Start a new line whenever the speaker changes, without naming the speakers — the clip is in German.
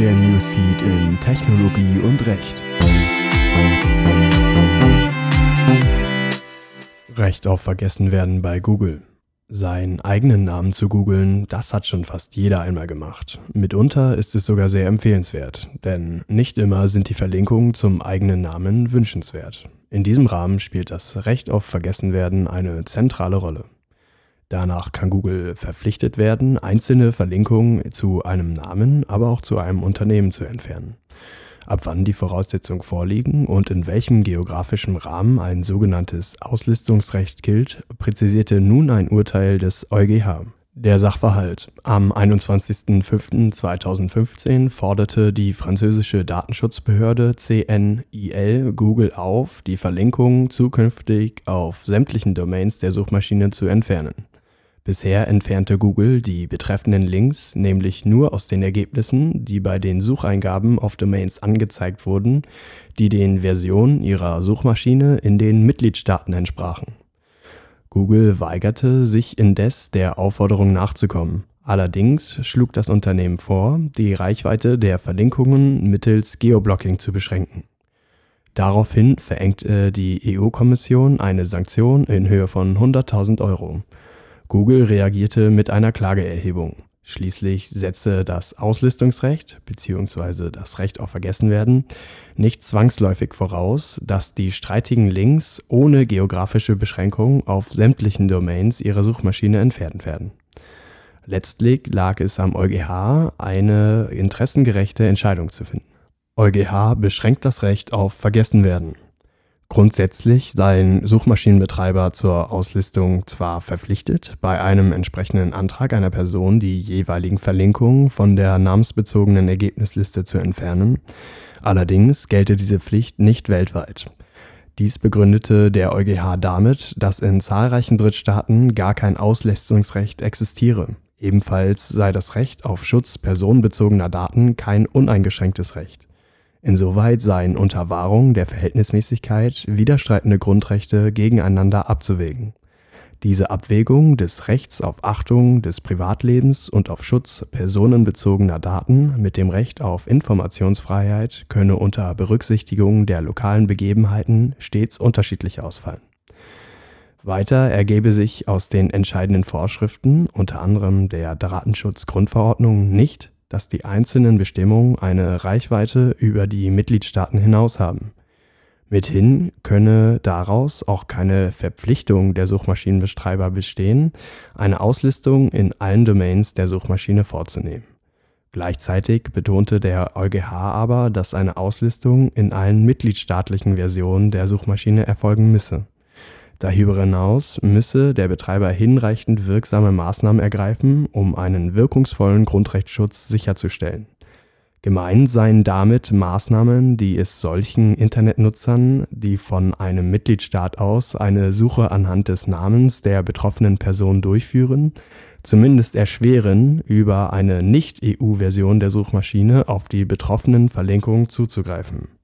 Der Newsfeed in Technologie und Recht. Recht auf Vergessenwerden bei Google. Seinen eigenen Namen zu googeln, das hat schon fast jeder einmal gemacht. Mitunter ist es sogar sehr empfehlenswert, denn nicht immer sind die Verlinkungen zum eigenen Namen wünschenswert. In diesem Rahmen spielt das Recht auf Vergessenwerden eine zentrale Rolle. Danach kann Google verpflichtet werden, einzelne Verlinkungen zu einem Namen, aber auch zu einem Unternehmen zu entfernen. Ab wann die Voraussetzungen vorliegen und in welchem geografischen Rahmen ein sogenanntes Auslistungsrecht gilt, präzisierte nun ein Urteil des EuGH. Der Sachverhalt. Am 21.05.2015 forderte die französische Datenschutzbehörde CNIL Google auf, die Verlinkungen zukünftig auf sämtlichen Domains der Suchmaschine zu entfernen. Bisher entfernte Google die betreffenden Links nämlich nur aus den Ergebnissen, die bei den Sucheingaben auf Domains angezeigt wurden, die den Versionen ihrer Suchmaschine in den Mitgliedstaaten entsprachen. Google weigerte sich indes der Aufforderung nachzukommen. Allerdings schlug das Unternehmen vor, die Reichweite der Verlinkungen mittels Geoblocking zu beschränken. Daraufhin verengte die EU-Kommission eine Sanktion in Höhe von 100.000 Euro Google reagierte mit einer Klageerhebung. Schließlich setzte das Auslistungsrecht bzw. das Recht auf Vergessenwerden nicht zwangsläufig voraus, dass die streitigen Links ohne geografische Beschränkung auf sämtlichen Domains ihrer Suchmaschine entfernt werden. Letztlich lag es am EuGH, eine interessengerechte Entscheidung zu finden. EuGH beschränkt das Recht auf Vergessenwerden. Grundsätzlich seien Suchmaschinenbetreiber zur Auslistung zwar verpflichtet, bei einem entsprechenden Antrag einer Person die jeweiligen Verlinkungen von der namensbezogenen Ergebnisliste zu entfernen, allerdings gelte diese Pflicht nicht weltweit. Dies begründete der EuGH damit, dass in zahlreichen Drittstaaten gar kein Auslistungsrecht existiere. Ebenfalls sei das Recht auf Schutz personenbezogener Daten kein uneingeschränktes Recht Insoweit seien unter Wahrung der Verhältnismäßigkeit widerstreitende Grundrechte gegeneinander abzuwägen. Diese Abwägung des Rechts auf Achtung des Privatlebens und auf Schutz personenbezogener Daten mit dem Recht auf Informationsfreiheit könne unter Berücksichtigung der lokalen Begebenheiten stets unterschiedlich ausfallen. Weiter ergebe sich aus den entscheidenden Vorschriften, unter anderem der Datenschutzgrundverordnung, nicht, dass die einzelnen Bestimmungen eine Reichweite über die Mitgliedstaaten hinaus haben. Mithin könne daraus auch keine Verpflichtung der Suchmaschinenbetreiber bestehen, eine Auslistung in allen Domains der Suchmaschine vorzunehmen. Gleichzeitig betonte der EuGH aber, dass eine Auslistung in allen mitgliedstaatlichen Versionen der Suchmaschine erfolgen müsse Darüber hinaus müsse der Betreiber hinreichend wirksame Maßnahmen ergreifen, um einen wirkungsvollen Grundrechtsschutz sicherzustellen. Gemeint seien damit Maßnahmen, die es solchen Internetnutzern, die von einem Mitgliedstaat aus eine Suche anhand des Namens der betroffenen Person durchführen, zumindest erschweren, über eine Nicht-EU-Version der Suchmaschine auf die betroffenen Verlinkungen zuzugreifen